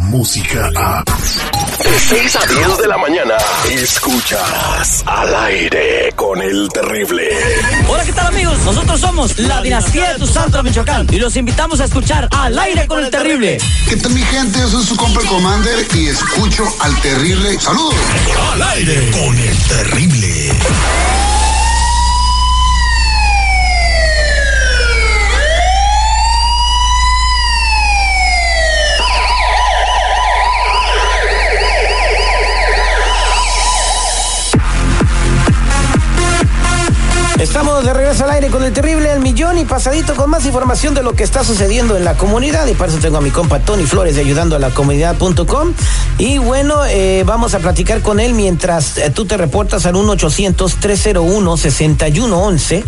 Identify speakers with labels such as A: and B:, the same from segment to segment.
A: música a...
B: De 6 a 10 de la mañana, escuchas al aire con el terrible.
C: Hola, ¿qué tal amigos? Nosotros somos la dinastía de tu santo Michoacán y los invitamos a escuchar al aire con el terrible.
D: ¿Qué tal mi gente? Yo soy su compa el Commander y escucho al terrible. ¡Saludos!
A: Al aire con el terrible.
E: Al aire con el terrible El Millón y pasadito con más información de lo que está sucediendo en la comunidad. Y para eso tengo a mi compa Tony Flores de ayudando a la comunidad.com. Y bueno, eh, vamos a platicar con él mientras eh, tú te reportas al 1-800-301-6111.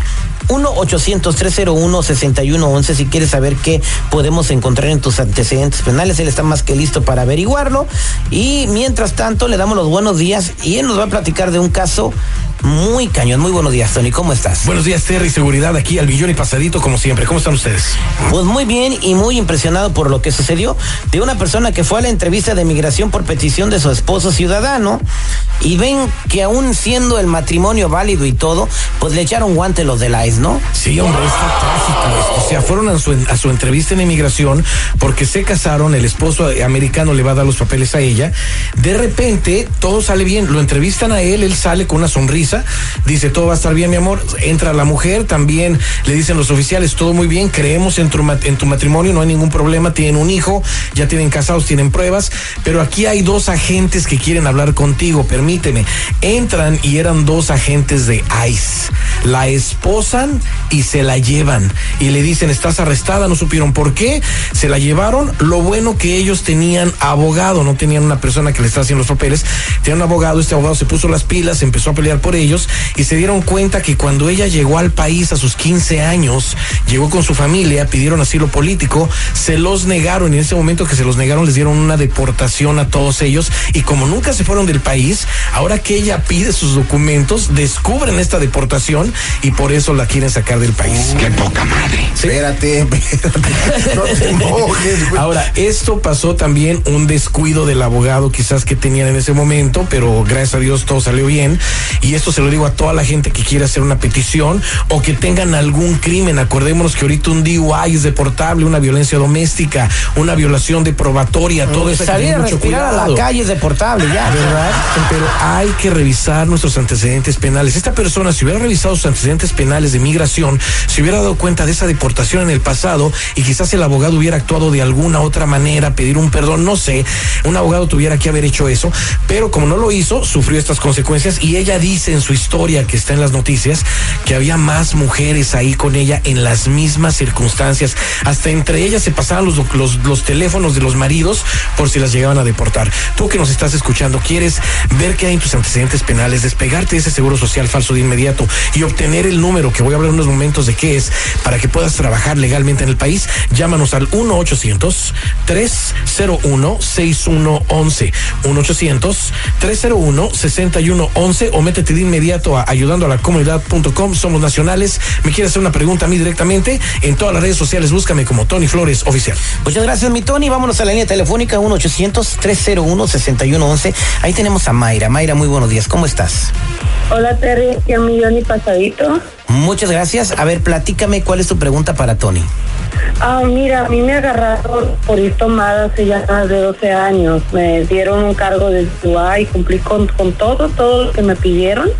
E: 1-800-301-6111 si quieres saber qué podemos encontrar en tus antecedentes penales. Él está más que listo para averiguarlo. Y mientras tanto, le damos los buenos días y él nos va a platicar de un caso muy cañón. Muy buenos días, Tony. ¿Cómo estás?
F: Buenos días, Terry. Seguridad aquí al billón y pasadito, como siempre. ¿Cómo están ustedes?
E: Pues muy bien y muy impresionado por lo que sucedió de una persona que fue a la entrevista de migración por petición de su esposo ciudadano y ven que aún siendo el matrimonio válido y todo, pues le echaron guante los de la ICE, ¿no?
F: Sí, hombre, está trágico. O sea, fueron a su, a su entrevista en inmigración porque se casaron, el esposo americano le va a dar los papeles a ella. De repente, todo sale bien. Lo entrevistan a él, él sale con una sonrisa dice todo va a estar bien, mi amor. Entra la mujer, también le dicen los oficiales, todo muy bien, creemos en tu, en tu matrimonio, no hay ningún problema, tienen un hijo, ya tienen casados, tienen pruebas, pero aquí hay dos agentes que quieren hablar contigo, permíteme. Entran y eran dos agentes de ICE. La esposan y se la llevan y le dicen, estás arrestada, no supieron por qué, se la llevaron. Lo bueno que ellos tenían abogado, no tenían una persona que le está haciendo los papeles, tenían un abogado, este abogado se puso las pilas, empezó a pelear por ellos y se dieron cuenta que cuando ella llegó al país a sus 15 años, llegó con su familia, pidieron asilo político, se los negaron en ese momento que se los negaron les dieron una deportación a todos ellos y como nunca se fueron del país, ahora que ella pide sus documentos, descubren esta deportación y por eso la quieren sacar del país.
D: ¡Qué poca madre!
F: Espérate, espérate. No te mojes, güey. Ahora, esto pasó también un descuido del abogado quizás que tenían en ese momento, pero gracias a Dios todo salió bien. Y esto se lo digo a toda la gente que quiere hacer una petición o que tengan algún crimen. Acordémonos que ahorita un DUI es deportable, una violencia doméstica, una violación de probatoria, todo eso.
E: Salir a
F: mucho
E: respirar a la calle es deportable ya, ¿verdad?
F: Pero hay que revisar nuestros antecedentes penales. Esta persona, si hubiera revisado sus antecedentes penales de migración, se hubiera dado cuenta de esa deportación en el pasado y quizás el abogado hubiera actuado de alguna otra manera, pedir un perdón, no sé. Un abogado tuviera que haber hecho eso, pero como no lo hizo, sufrió estas consecuencias y ella dice en su historia que está en las noticias que había más mujeres ahí con ella en las mismas circunstancias. Hasta entre ellas se pasaban los, los, los teléfonos de los maridos por si las llegaban a deportar. Tú que nos estás escuchando, quieres ver qué hay en tus antecedentes penales, despegarte de ese seguro social falso de inmediato y obtener el número que voy a hablar en unos momentos de qué es para que puedas trabajar legalmente en el país, llámanos al 1-800-301-6111. 1-800-301-6111 o métete de inmediato a ayudando a la comunidad.com. Somos nacionales. Me quieres hacer una pregunta a mí directamente en todas las redes sociales. Búscame como Tony Flores Oficial.
E: Muchas gracias, mi Tony. Vámonos a la línea telefónica 1-800-301-6111. Ahí tenemos a Mayra. Mayra, muy buenos días. ¿Cómo estás?
G: Hola Terry, aquí un millón y pasadito.
E: Muchas gracias. A ver, platícame cuál es tu pregunta para Tony.
G: Ah, mira, a mí me agarraron por ir tomada hace ya más de 12 años. Me dieron un cargo de DUA y cumplí con, con todo, todo lo que me pidieron.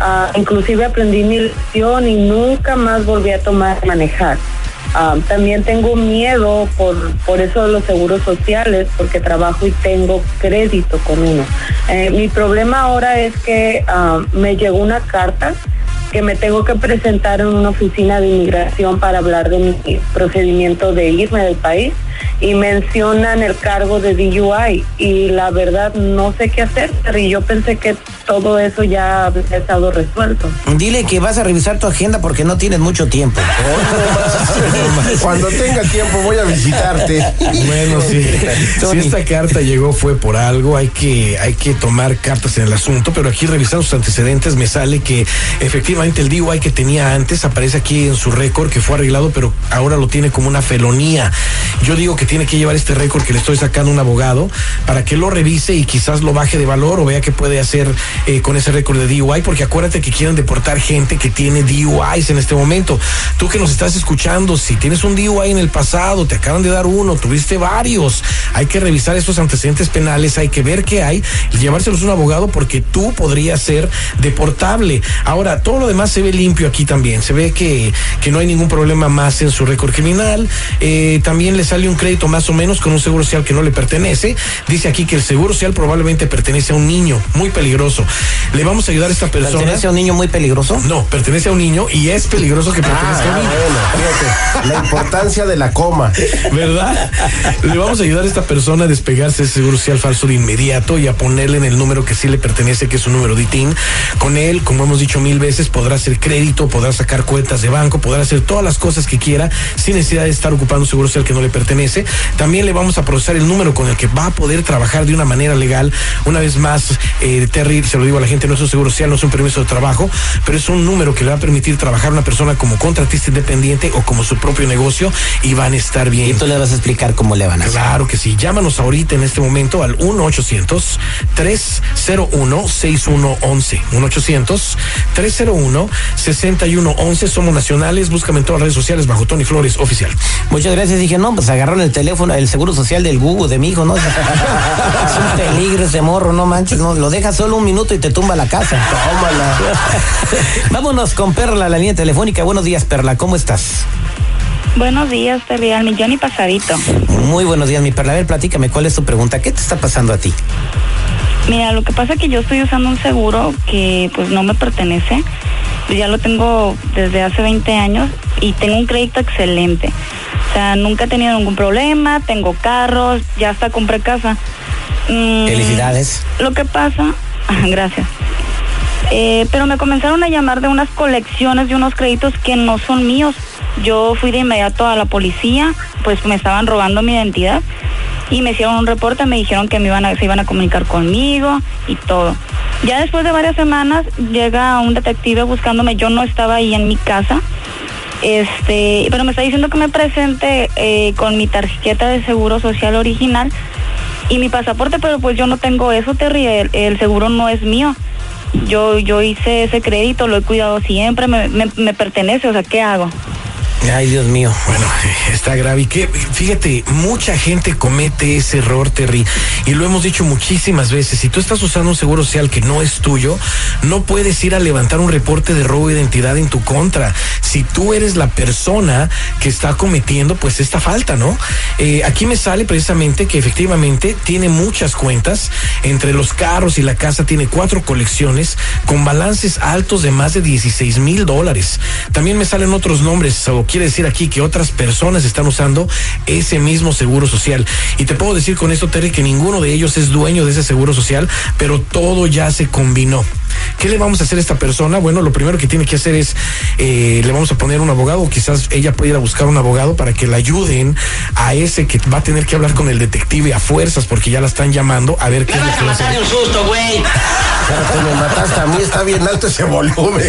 G: Ah, inclusive aprendí mi lección y nunca más volví a tomar manejar. También tengo miedo por, por eso de los seguros sociales, porque trabajo y tengo crédito con uno. Eh, mi problema ahora es que me llegó una carta que me tengo que presentar en una oficina de inmigración para hablar de mi procedimiento de irme del país y mencionan el cargo de DUI y la verdad no sé qué hacer y yo pensé que todo eso ya había estado resuelto.
E: Dile que vas a revisar tu agenda porque no tienes mucho tiempo.
H: Cuando tenga tiempo voy a visitarte.
F: Bueno, sí. Si esta carta llegó fue por algo, hay que, hay que tomar cartas en el asunto, pero aquí revisando sus antecedentes me sale que efectivamente el DUI que tenía antes aparece aquí en su récord que fue arreglado, pero ahora lo tiene como una felonía. Yo digo que tiene que llevar este récord que le estoy sacando a un abogado para que lo revise y quizás lo baje de valor o vea qué puede hacer eh, con ese récord de DUI, porque acuérdate que quieren deportar gente que tiene DUIs en este momento. Tú que nos estás escuchando, si tienes un DUI en el pasado, te acaban de dar uno, tuviste varios, hay que revisar estos antecedentes penales, hay que ver qué hay y llevárselos a un abogado porque tú podrías ser deportable. Ahora, todo lo demás se ve limpio aquí también, se ve que, que no hay ningún problema más en su récord criminal, eh, también le sale un crédito más o menos con un seguro social que no le pertenece. Dice aquí que el seguro social probablemente pertenece a un niño muy peligroso. Le vamos a ayudar a esta persona.
E: ¿Pertenece a un niño muy peligroso?
F: No, pertenece a un niño y es peligroso que pertenezca a un niño.
H: Ah, bueno, fíjate, la importancia de la coma.
F: ¿Verdad? Le vamos a ayudar a esta persona a despegarse de ese seguro social falso de inmediato y a ponerle en el número que sí le pertenece, que es un número de ITIN. Con él, como hemos dicho mil veces, podrá hacer crédito, podrá sacar cuentas de banco, podrá hacer todas las cosas que quiera sin necesidad de estar ocupando un seguro social que no le pertenece. También le vamos a procesar el número con el que va a poder trabajar de una manera legal. Una vez más, eh, Terry, se lo digo a la gente, no es un seguro social, no es un permiso de trabajo, pero es un número que le va a permitir trabajar a una persona como contratista independiente o como su propio negocio y van a estar bien.
E: Y tú le vas a explicar cómo le van a hacer.
F: Claro que sí. Llámanos ahorita en este momento al 1-800-301-6111. 1-800-301-6111. Somos nacionales. Búscame en todas las redes sociales bajo Tony Flores Oficial.
E: Muchas gracias. Dije, no, pues agarraron el teléfono, el seguro social del Google de mi hijo, ¿no? es un peligro ese morro, no manches, no. Lo dejas solo un minuto y te tumba la casa. Tómala. Vámonos con Perla, la línea telefónica. Buenos días, Perla. ¿Cómo estás?
I: Buenos días, Terry, al millón y pasadito.
E: Muy buenos días, mi Perla. A ver, platícame, ¿cuál es tu pregunta? ¿Qué te está pasando a ti?
I: Mira, lo que pasa es que yo estoy usando un seguro que pues no me pertenece. Ya lo tengo desde hace 20 años y tengo un crédito excelente. O sea, nunca he tenido ningún problema, tengo carros, ya hasta compré casa. Mm,
E: Felicidades.
I: Lo que pasa, gracias. Eh, pero me comenzaron a llamar de unas colecciones de unos créditos que no son míos. Yo fui de inmediato a la policía, pues me estaban robando mi identidad y me hicieron un reporte, me dijeron que me iban a, se iban a comunicar conmigo y todo. Ya después de varias semanas llega un detective buscándome, yo no estaba ahí en mi casa, este, pero me está diciendo que me presente eh, con mi tarjeta de seguro social original y mi pasaporte, pero pues yo no tengo eso, Terry, el, el seguro no es mío. Yo, yo hice ese crédito, lo he cuidado siempre, me, me, me pertenece, o sea, ¿qué hago?
E: Ay, Dios mío.
F: Bueno, eh, está grave. Y que, fíjate, mucha gente comete ese error, Terry, y lo hemos dicho muchísimas veces. Si tú estás usando un seguro social que no es tuyo, no puedes ir a levantar un reporte de robo de identidad en tu contra. Si tú eres la persona que está cometiendo, pues esta falta, ¿no? Eh, aquí me sale precisamente que efectivamente tiene muchas cuentas. Entre los carros y la casa tiene cuatro colecciones con balances altos de más de 16 mil dólares. También me salen otros nombres, o quiere decir aquí que otras personas están usando ese mismo seguro social. Y te puedo decir con esto, Terry, que ninguno de ellos es dueño de ese seguro social, pero todo ya se combinó. ¿Qué le vamos a hacer a esta persona? Bueno, lo primero que tiene que hacer es, eh, le vamos a poner un abogado, o quizás ella pueda ir a buscar un abogado para que le ayuden a ese que va a tener que hablar con el detective a fuerzas, porque ya la están llamando a ver qué es lo que va a hacer.
C: un susto, güey.
H: Te me mataste a mí, está bien alto ese volumen.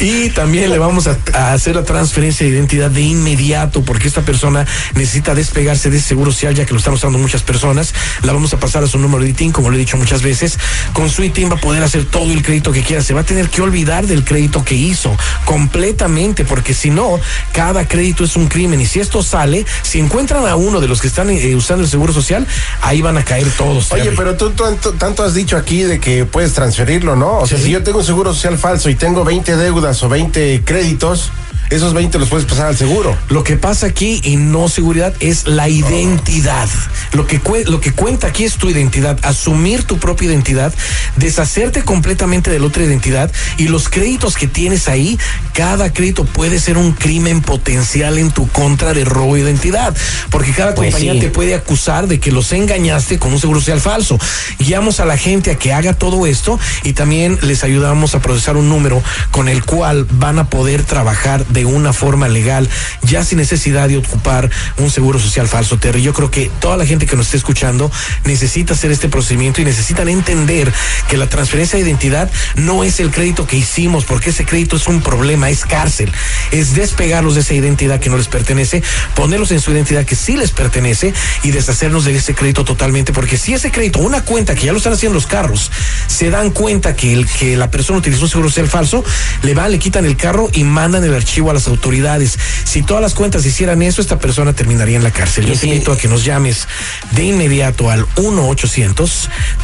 F: Y también le vamos a, a hacer la transferencia de identidad de inmediato, porque esta persona necesita despegarse de ese seguro social, ya que lo están usando muchas personas. La vamos a pasar a su número de ITIN, como lo he dicho muchas veces. Con su ITIN va a poder hacer todo el crédito que quiera. Se va a tener que olvidar del crédito que hizo completamente, porque si no, cada crédito es un crimen. Y si esto sale, si encuentran a uno de los que están eh, usando el seguro social, ahí van a caer todos.
H: Oye, pero tú, tanto, tanto has dicho aquí de que puedes transferirlo, ¿no? O sea,
F: Sí.
H: si yo tengo un seguro social falso y tengo 20 deudas o 20 créditos, esos 20 los puedes pasar al seguro.
F: Lo que pasa aquí y no seguridad es la identidad. Lo que, lo que cuenta aquí es tu identidad, asumir tu propia identidad, deshacerte completamente de la otra identidad y los créditos que tienes ahí, cada crédito puede ser un crimen potencial en tu contra de robo de identidad, porque cada
E: Pues
F: compañía
E: sí.
F: te puede acusar de que los engañaste con un seguro social falso. Guiamos a la gente a que haga todo esto y también les ayudamos a procesar un número con el cual van a poder trabajar de de una forma legal, ya sin necesidad de ocupar un seguro social falso, Terry. Yo creo que toda la gente que nos esté escuchando necesita hacer este procedimiento y necesitan entender que la transferencia de identidad no es el crédito que hicimos, porque ese crédito es un problema, es cárcel. Es despegarlos de esa identidad que no les pertenece, ponerlos en su identidad que sí les pertenece y deshacernos de ese crédito totalmente, porque si ese crédito, una cuenta que ya lo están haciendo los carros, se dan cuenta que el que la persona utilizó un seguro social falso, le van, le quitan el carro y mandan el archivo a las autoridades. Si todas las cuentas hicieran eso, esta persona terminaría en la cárcel. Yo te invito a que nos llames de inmediato al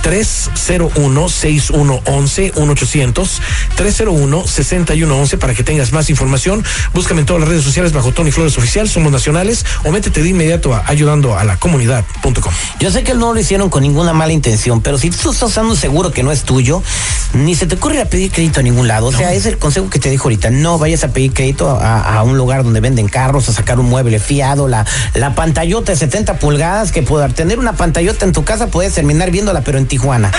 F: 1-800-301-6111, 1-800-301-6111 para que tengas más información. Búscame en todas las redes sociales bajo Tony Flores Oficial, somos nacionales, o métete de inmediato a ayudando a la comunidad.com.
E: Yo sé que no lo hicieron con ninguna mala intención, pero si tú estás usando un seguro que no es tuyo, ni se te ocurre a pedir crédito a ningún lado. O sea, es el consejo que te dijo ahorita. No vayas a pedir crédito a, a un lugar donde venden carros, a sacar un mueble fiado, la, la pantallota de 70 pulgadas, que poder tener una pantallota en tu casa puedes terminar viéndola, pero en Tijuana.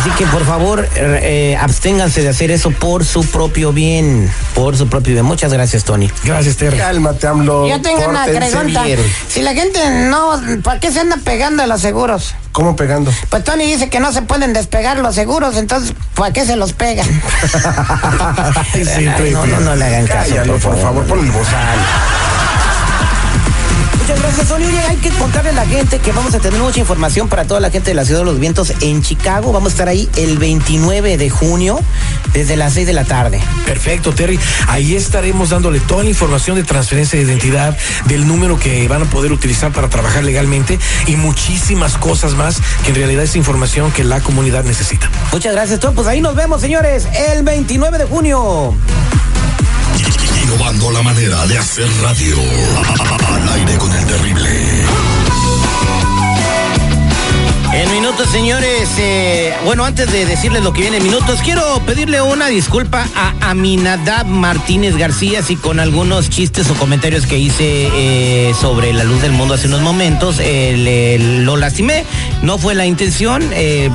E: Así que por favor, eh, absténganse de hacer eso por su propio bien. Por su propio bien. Muchas gracias, Tony.
F: Gracias, Terry.
H: Cálmate, AMLO.
E: Yo tengo una pregunta.
H: bien.
E: Si la gente no, ¿para qué se anda pegando a los seguros?
H: ¿Cómo pegando?
E: Pues Tony dice que no se pueden despegar los seguros, entonces, ¿para qué se los pega?
F: Ay, sí,
E: Ay,
F: Pepe.
E: no, no, no le hagan caso,
H: Cállalo,
E: por
H: por
E: favor.
H: favor, pon el bozal.
E: Muchas gracias. Oye, hay que contarle a la gente que vamos a tener mucha información para toda la gente de la Ciudad de los Vientos en Chicago. Vamos a estar ahí el 29 de junio desde las 6 de la tarde.
F: Perfecto, Terry. Ahí estaremos dándole toda la información de transferencia de identidad, del número que van a poder utilizar para trabajar legalmente y muchísimas cosas más que en realidad es información que la comunidad necesita.
E: Muchas gracias, Tony. Pues ahí nos vemos, señores, el 29 de junio.
A: Innovando la manera de hacer radio. Al aire con el terrible.
C: En minutos, señores, eh, bueno, antes de decirles lo que viene en minutos, quiero pedirle una disculpa a Aminadab Martínez García si con algunos chistes o comentarios que hice eh, sobre la luz del mundo hace unos momentos eh, le- lo lastimé. No fue la intención, eh,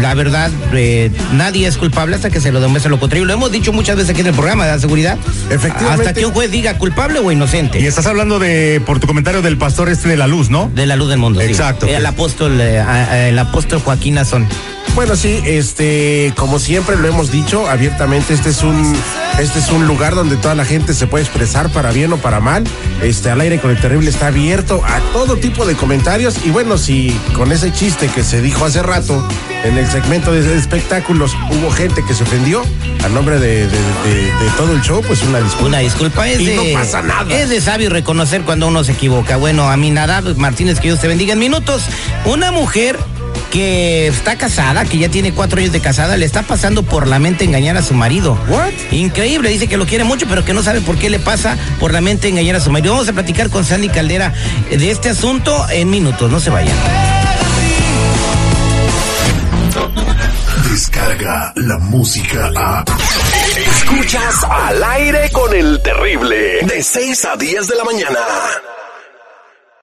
C: la verdad, eh, nadie es culpable hasta que se lo demuestre lo contrario. Lo hemos dicho muchas veces aquí en el programa de la seguridad.
H: Efectivamente.
C: Hasta que un juez diga culpable o inocente.
J: Y estás hablando de, por tu comentario del pastor este de la luz, ¿no?
C: De la luz del mundo. sí.
J: Exacto.
C: El apóstol, eh, el apóstol Joaquín Azón.
H: Bueno, sí, este, como siempre lo hemos dicho abiertamente, este es un, este es un lugar donde toda la gente se puede expresar para bien o para mal. Este, al aire con el terrible está abierto a todo tipo de comentarios y bueno, si con ese chiste que se dijo hace rato en el segmento de espectáculos hubo gente que se ofendió a nombre de, de- de- de todo el show, pues una disculpa.
C: Una disculpa, es
H: Y
C: de,
H: no pasa nada.
C: Es de sabio reconocer cuando uno se equivoca. Bueno, a mí nada, Martínez, que Dios te bendiga en minutos. Una mujer que está casada, que ya tiene cuatro años de casada, le está pasando por la mente engañar a su marido.
H: What?
C: Increíble, dice que lo quiere mucho, pero que no sabe por qué le pasa por la mente engañar a su marido. Vamos a platicar con Sandy Caldera de este asunto en minutos, no se vayan.
A: Descarga la música a.
B: Escuchas al aire con el terrible. De 6 a 10 de la mañana.